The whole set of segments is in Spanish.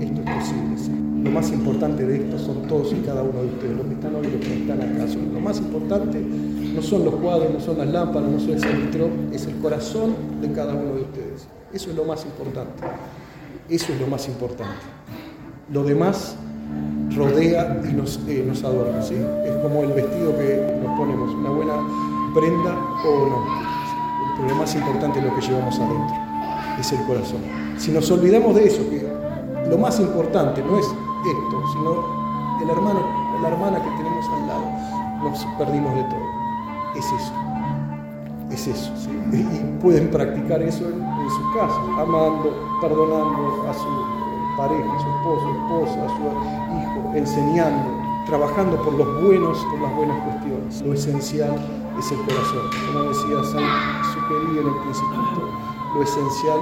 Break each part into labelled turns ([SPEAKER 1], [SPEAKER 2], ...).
[SPEAKER 1] esto es posible. Lo más importante de esto son todos y cada uno de ustedes, los que están hoy y los que están acá. Lo más importante no son los cuadros, no son las lámparas, no son el centro, es el corazón de cada uno de ustedes. Eso es lo más importante. Eso es lo más importante. Lo demás rodea y nos, eh, nos adorna. ¿sí? Es como el vestido que nos ponemos, una buena prenda o no. Pero lo más importante es lo que llevamos adentro, es el corazón. Si nos olvidamos de eso, que lo más importante no es esto, sino el hermano, la hermana que tenemos al lado, nos perdimos de todo. Es eso. Es eso. Y pueden practicar eso en, en sus casas, amando, perdonando a su pareja, a su esposo, esposa, a su hijo, enseñando, trabajando por los buenos, por las buenas cuestiones. Lo esencial es el corazón. Como decía San Superi en el Principito, lo esencial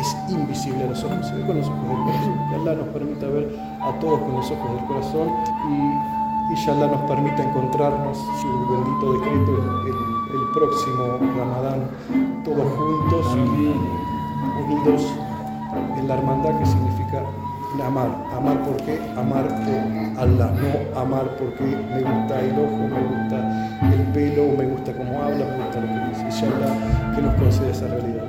[SPEAKER 1] es invisible a los ojos, con los ojos del corazón. Que Allah nos permita ver a todos con los ojos del corazón y, y Allah nos permita encontrarnos, su bendito decreto, el, próximo Ramadán, todos juntos, unidos en la hermandad que significa amar. Amar porque amar por Allah, no amar porque me gusta el ojo, me gusta el pelo, me gusta cómo habla, me gusta lo que dice. Inshallah que nos conceda esas realidades.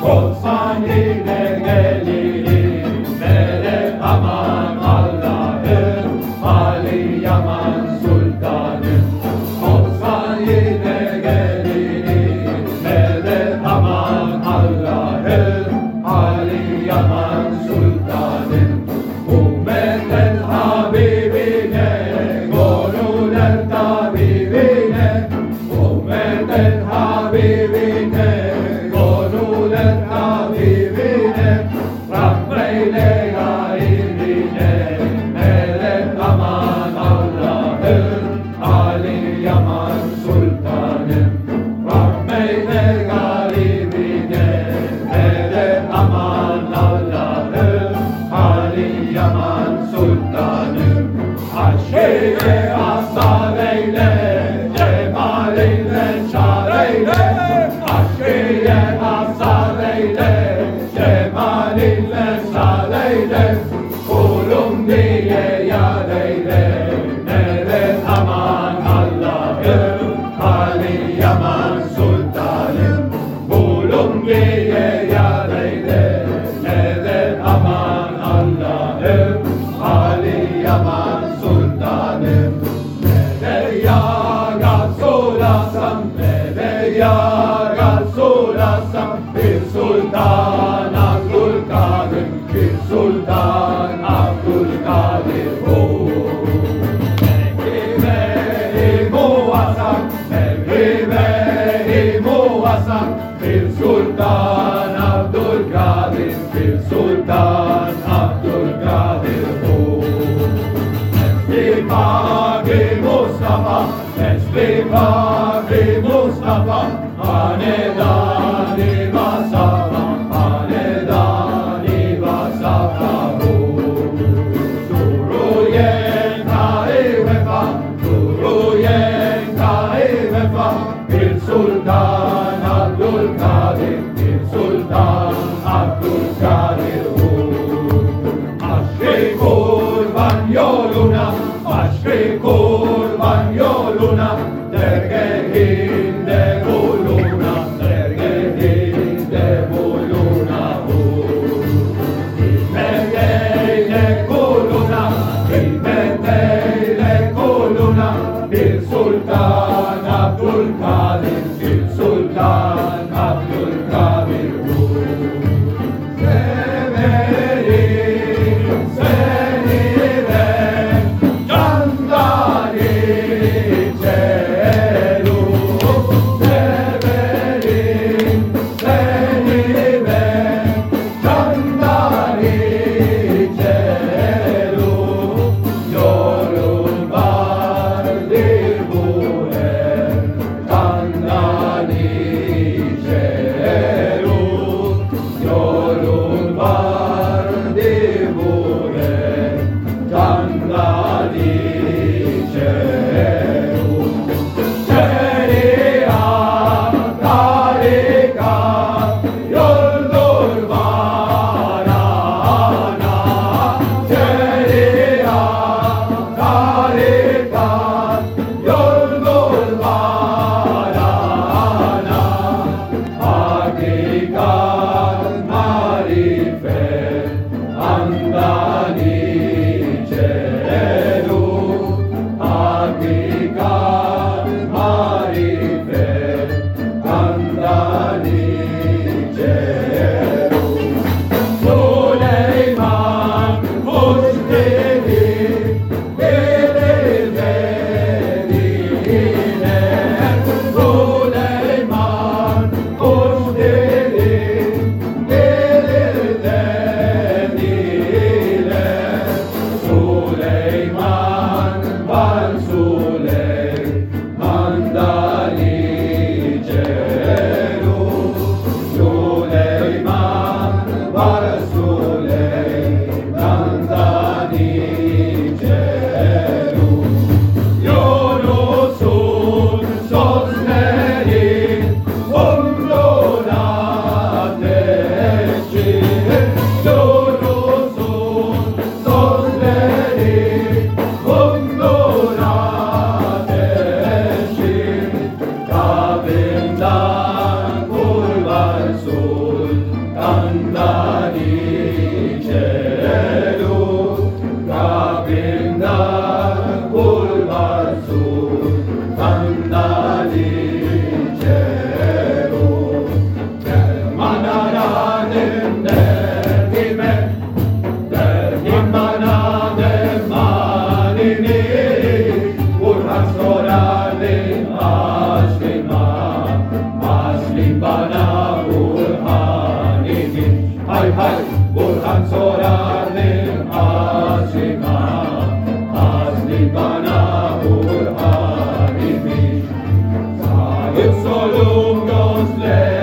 [SPEAKER 1] Todos. Mustafa, let's be Bari Mustafa, Hanedan. Muslim.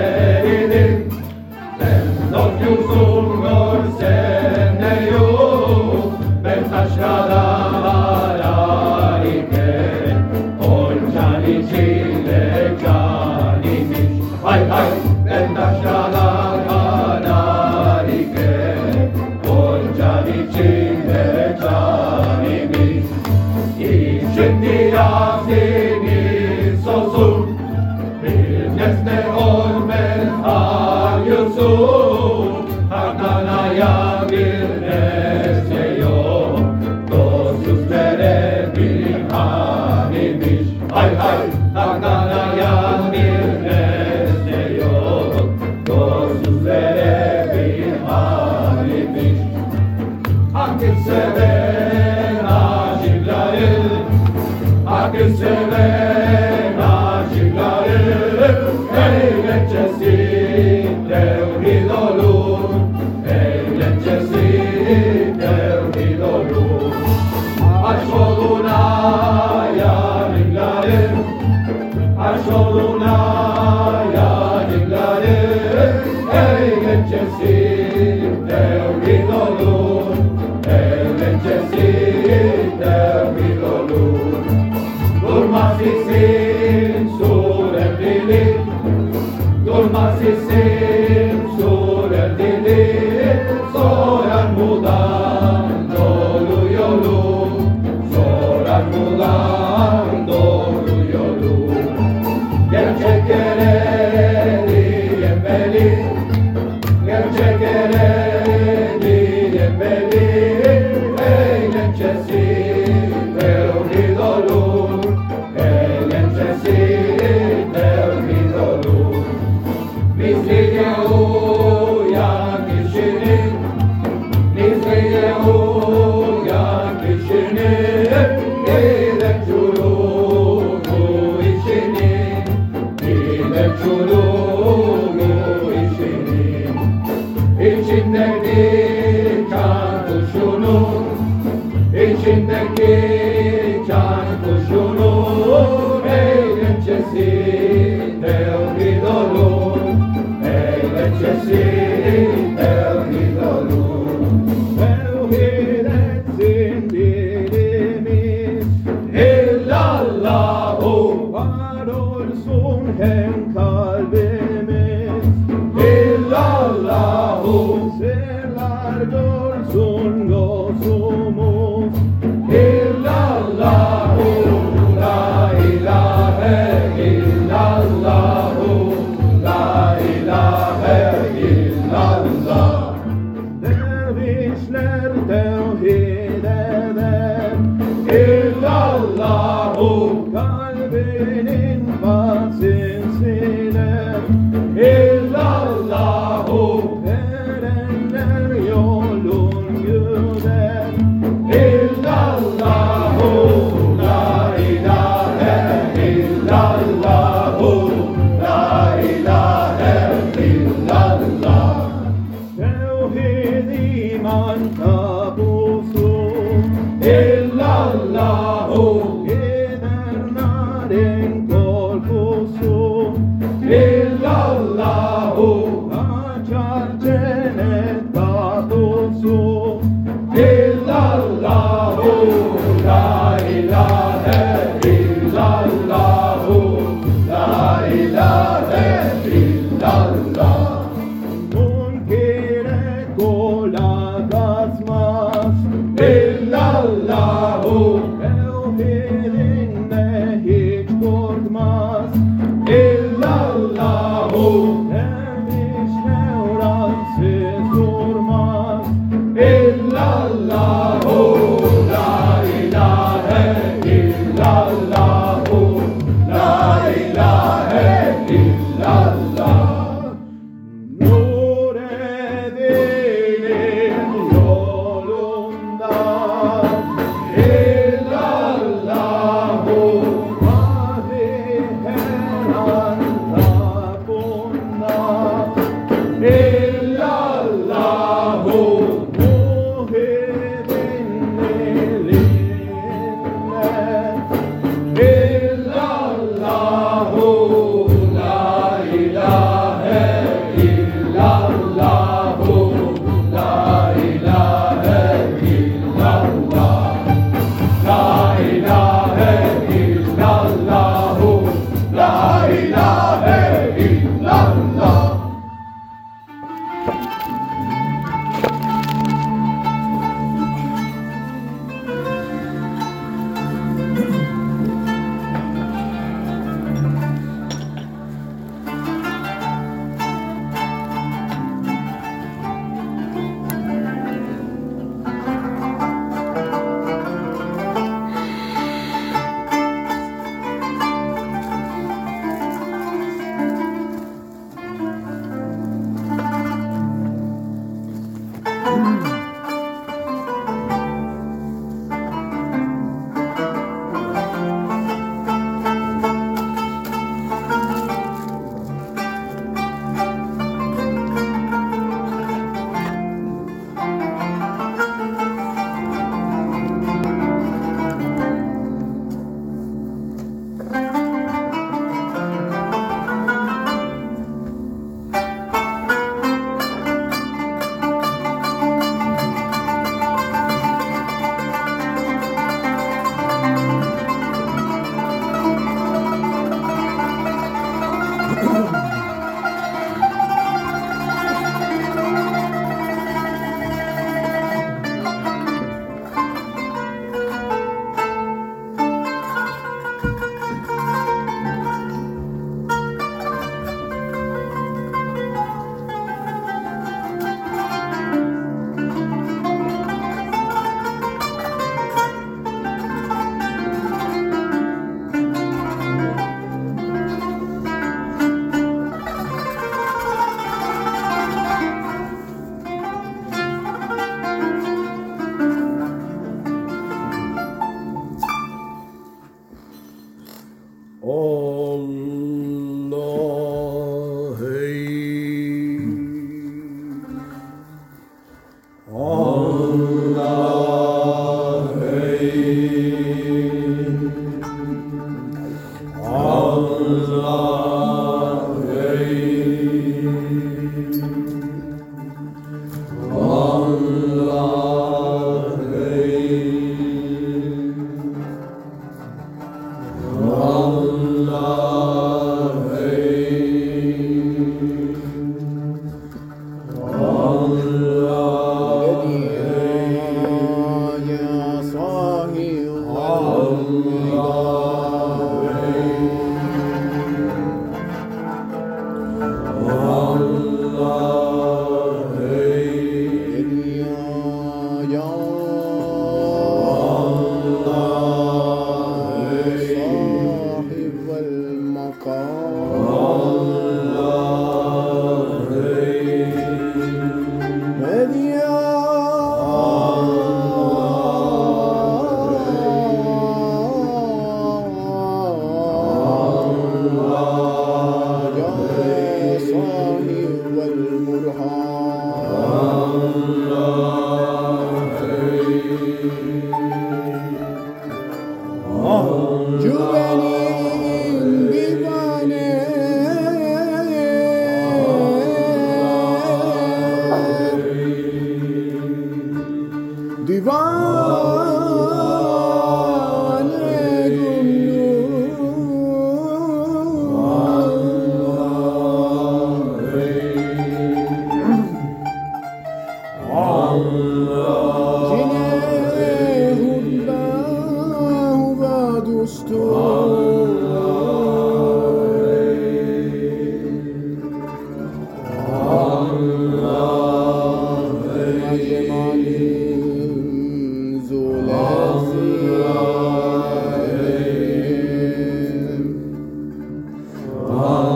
[SPEAKER 1] 아멘.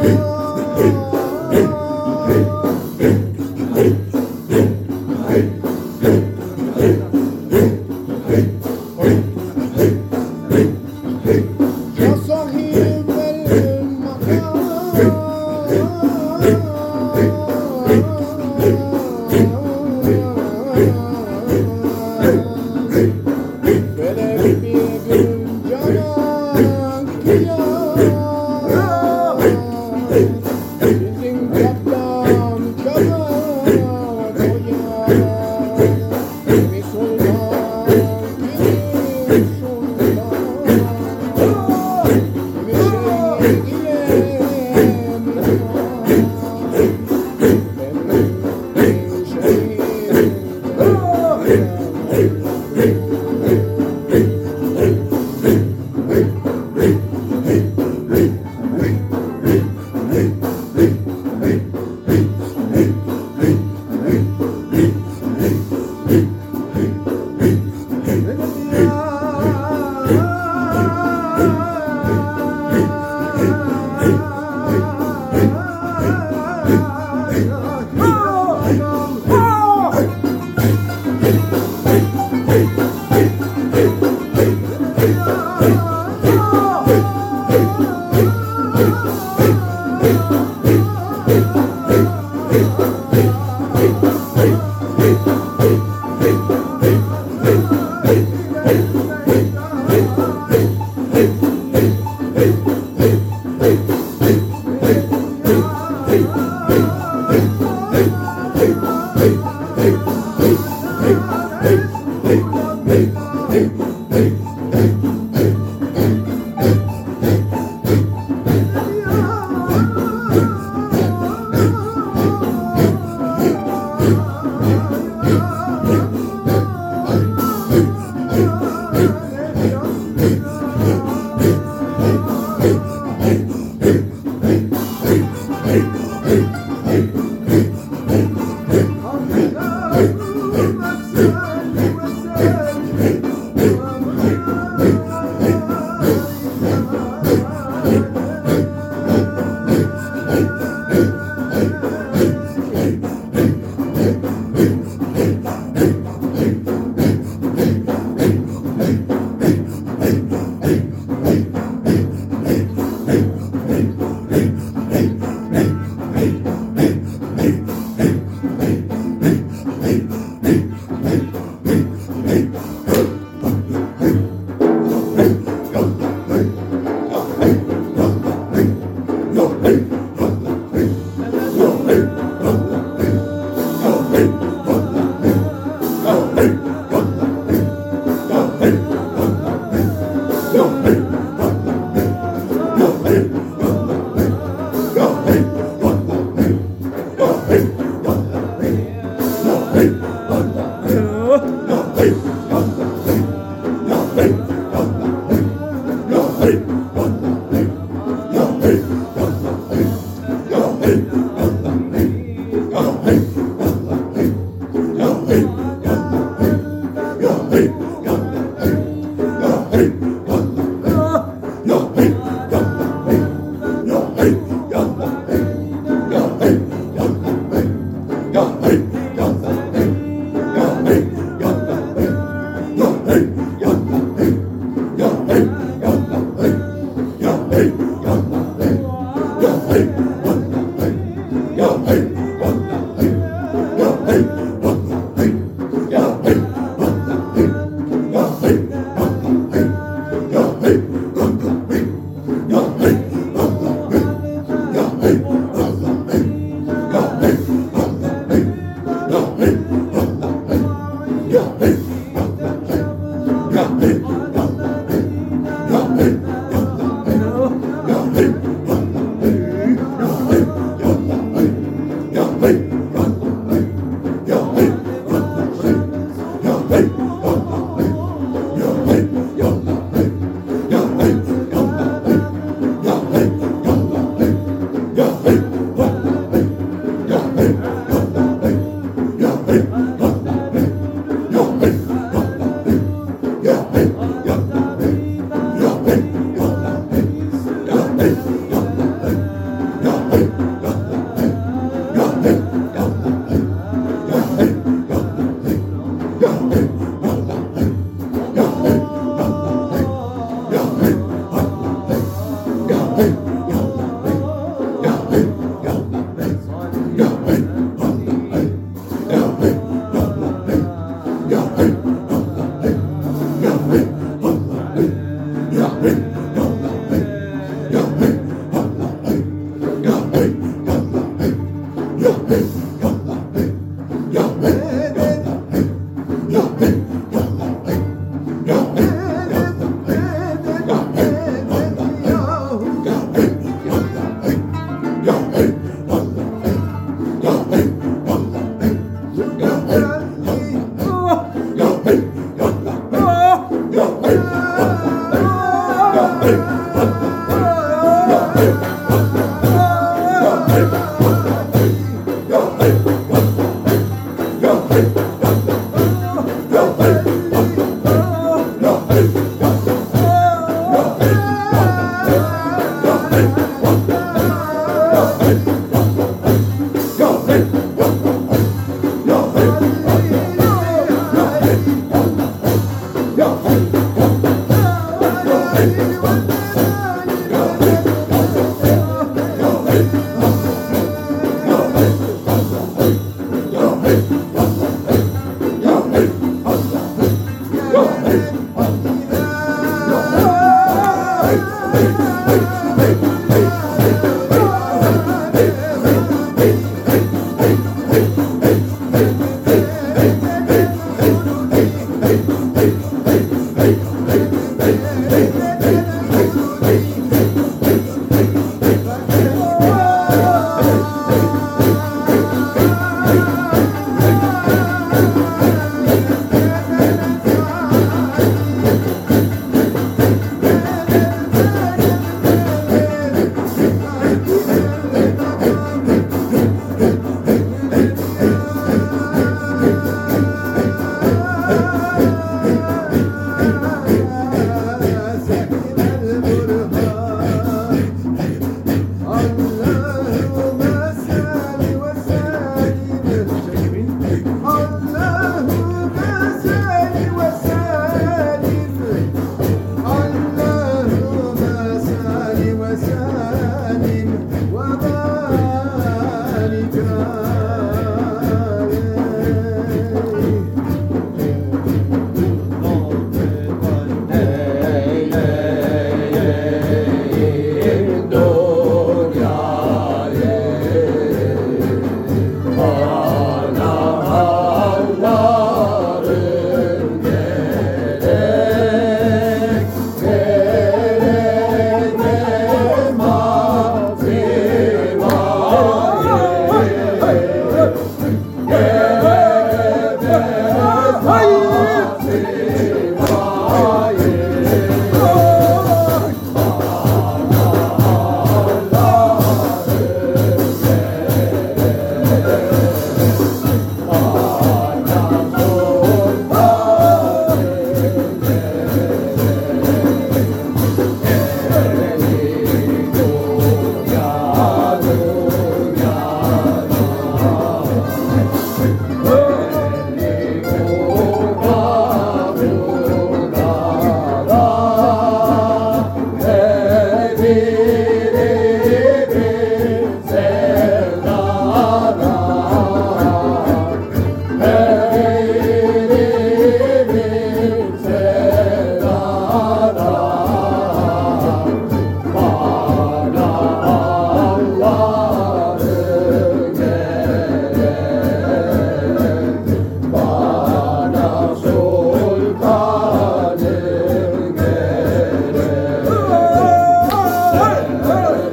[SPEAKER 1] Oh. hey, hey, hey, hey.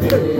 [SPEAKER 1] 更